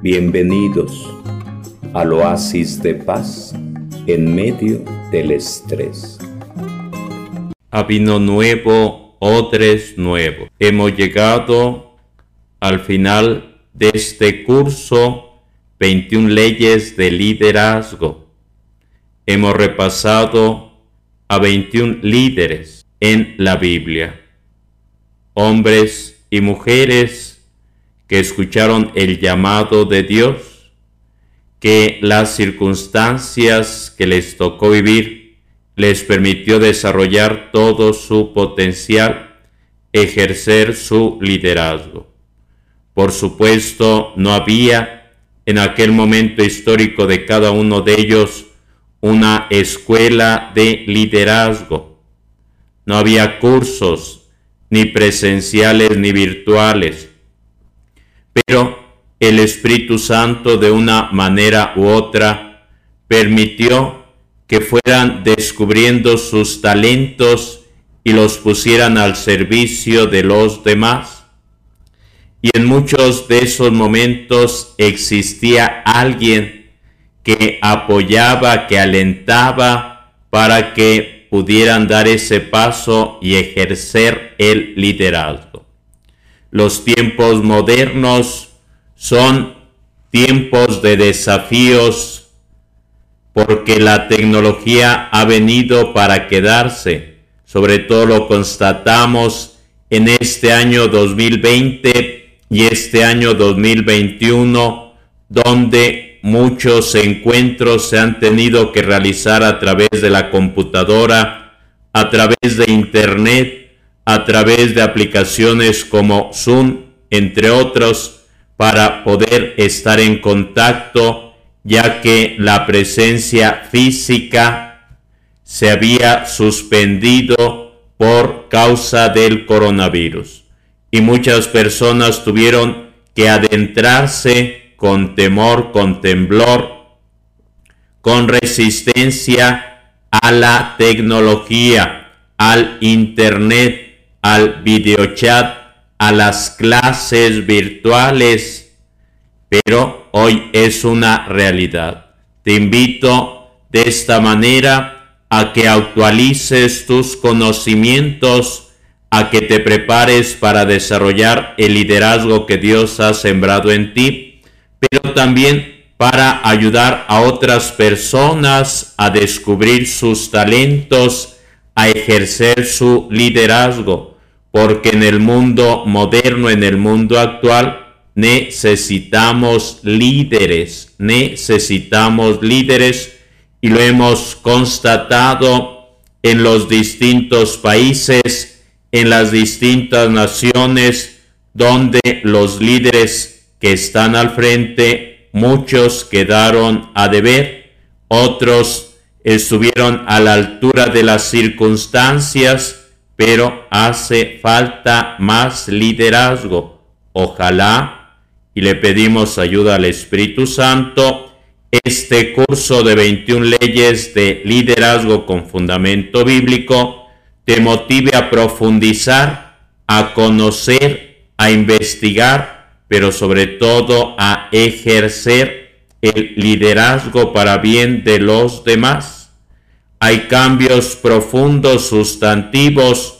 Bienvenidos al oasis de paz en medio del estrés. A vino nuevo, odres nuevo. Hemos llegado al final de este curso 21 leyes de liderazgo. Hemos repasado a 21 líderes en la Biblia, hombres y mujeres que escucharon el llamado de Dios, que las circunstancias que les tocó vivir les permitió desarrollar todo su potencial, ejercer su liderazgo. Por supuesto, no había en aquel momento histórico de cada uno de ellos una escuela de liderazgo. No había cursos, ni presenciales ni virtuales pero el Espíritu Santo de una manera u otra permitió que fueran descubriendo sus talentos y los pusieran al servicio de los demás. Y en muchos de esos momentos existía alguien que apoyaba, que alentaba para que pudieran dar ese paso y ejercer el liderazgo. Los tiempos modernos son tiempos de desafíos porque la tecnología ha venido para quedarse. Sobre todo lo constatamos en este año 2020 y este año 2021, donde muchos encuentros se han tenido que realizar a través de la computadora, a través de Internet, a través de aplicaciones como Zoom, entre otros, para poder estar en contacto, ya que la presencia física se había suspendido por causa del coronavirus. Y muchas personas tuvieron que adentrarse con temor, con temblor, con resistencia a la tecnología, al Internet, al videochat, a las clases virtuales, pero hoy es una realidad. Te invito de esta manera a que actualices tus conocimientos, a que te prepares para desarrollar el liderazgo que Dios ha sembrado en ti, pero también para ayudar a otras personas a descubrir sus talentos, a ejercer su liderazgo porque en el mundo moderno, en el mundo actual, necesitamos líderes, necesitamos líderes y lo hemos constatado en los distintos países, en las distintas naciones, donde los líderes que están al frente, muchos quedaron a deber, otros estuvieron a la altura de las circunstancias, pero hace falta más liderazgo. Ojalá, y le pedimos ayuda al Espíritu Santo, este curso de 21 leyes de liderazgo con fundamento bíblico te motive a profundizar, a conocer, a investigar, pero sobre todo a ejercer el liderazgo para bien de los demás hay cambios profundos, sustantivos,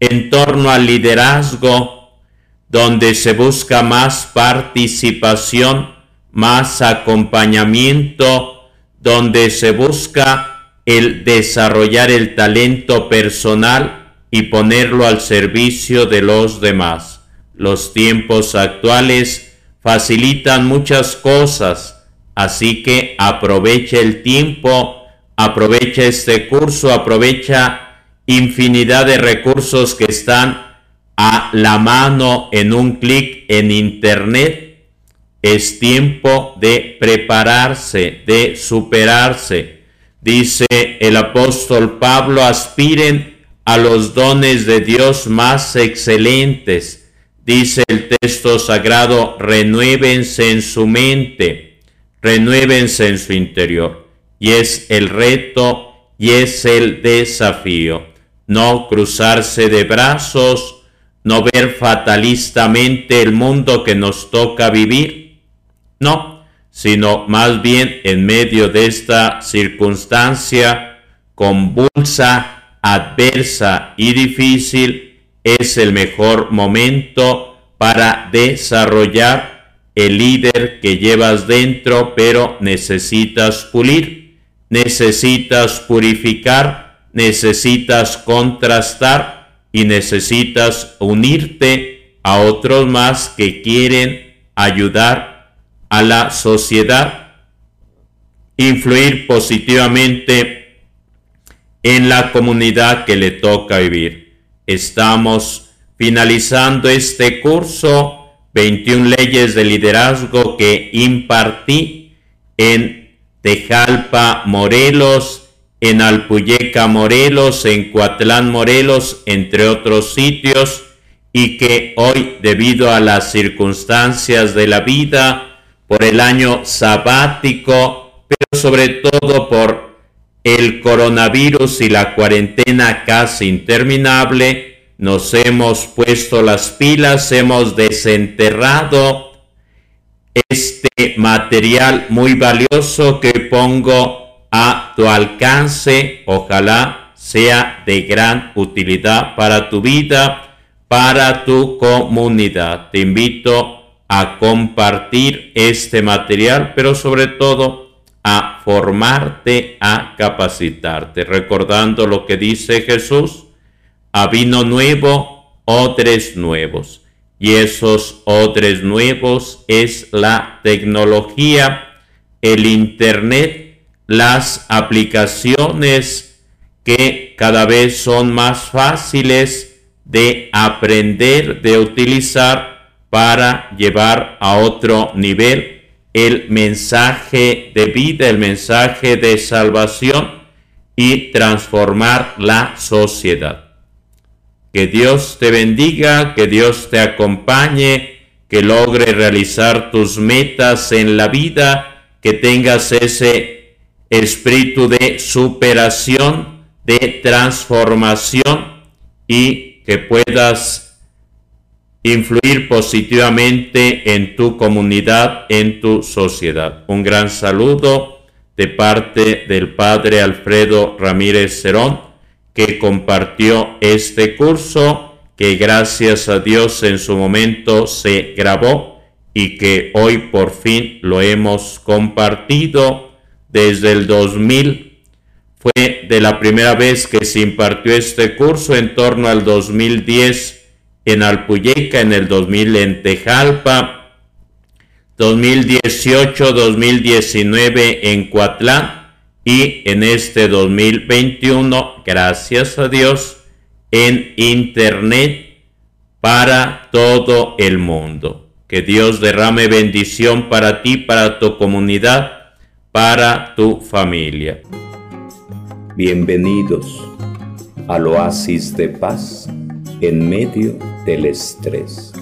en torno al liderazgo, donde se busca más participación, más acompañamiento, donde se busca el desarrollar el talento personal y ponerlo al servicio de los demás. Los tiempos actuales facilitan muchas cosas, así que aproveche el tiempo aprovecha este curso, aprovecha infinidad de recursos que están a la mano en un clic en internet. Es tiempo de prepararse, de superarse. Dice el apóstol Pablo, aspiren a los dones de Dios más excelentes. Dice el texto sagrado, renuévense en su mente, renuévense en su interior y es el reto y es el desafío. No cruzarse de brazos, no ver fatalistamente el mundo que nos toca vivir, No, sino más bien en medio de esta circunstancia convulsa, adversa y difícil, es el mejor momento para desarrollar el líder que llevas dentro, pero necesitas pulir, necesitas purificar, necesitas contrastar y necesitas unirte a otros más que quieren ayudar a la sociedad, influir positivamente en la comunidad que le toca vivir. Estamos finalizando este curso, 21 leyes de liderazgo que impartí en Tejalpa, Morelos, en Alpuyeca, Morelos, en Coatlán, Morelos, entre otros sitios y que hoy, debido a las circunstancias de la vida, por el año sabático, pero sobre todo por el coronavirus y la cuarentena casi interminable, nos hemos puesto las pilas, hemos desenterrado este material muy valioso que pongo a tu alcance. Ojalá sea de gran utilidad para tu vida para tu comunidad. Te invito a compartir este material, pero sobre todo a formarte, a capacitarte, recordando lo que dice Jesús, a vino nuevo, odres nuevos. Y esos odres nuevos es la tecnología, el Internet, las aplicaciones que cada vez son más fáciles de aprender, de utilizar para llevar a otro nivel el mensaje de vida, el mensaje de salvación y transformar la sociedad. Que Dios te bendiga, que Dios te acompañe, que logre realizar tus metas en la vida, que tengas ese espíritu de superación, de transformación y que puedas influir positivamente en tu comunidad, en tu sociedad. Un gran saludo de parte del Padre Alfredo Ramírez Cerón, que compartió este curso, que gracias a Dios en su momento se grabó y que hoy por fin lo hemos compartido desde el 2000 fue de la primera vez que se impartió este curso en torno al 2010 en Alpuyeca, en el 2000 en Tejalpa, 2018-2019 en Coatlán y en este 2021, gracias a Dios, en Internet para todo el mundo. Que Dios derrame bendición para ti, para tu comunidad, para tu familia. Bienvenidos al oasis de paz en medio del estrés.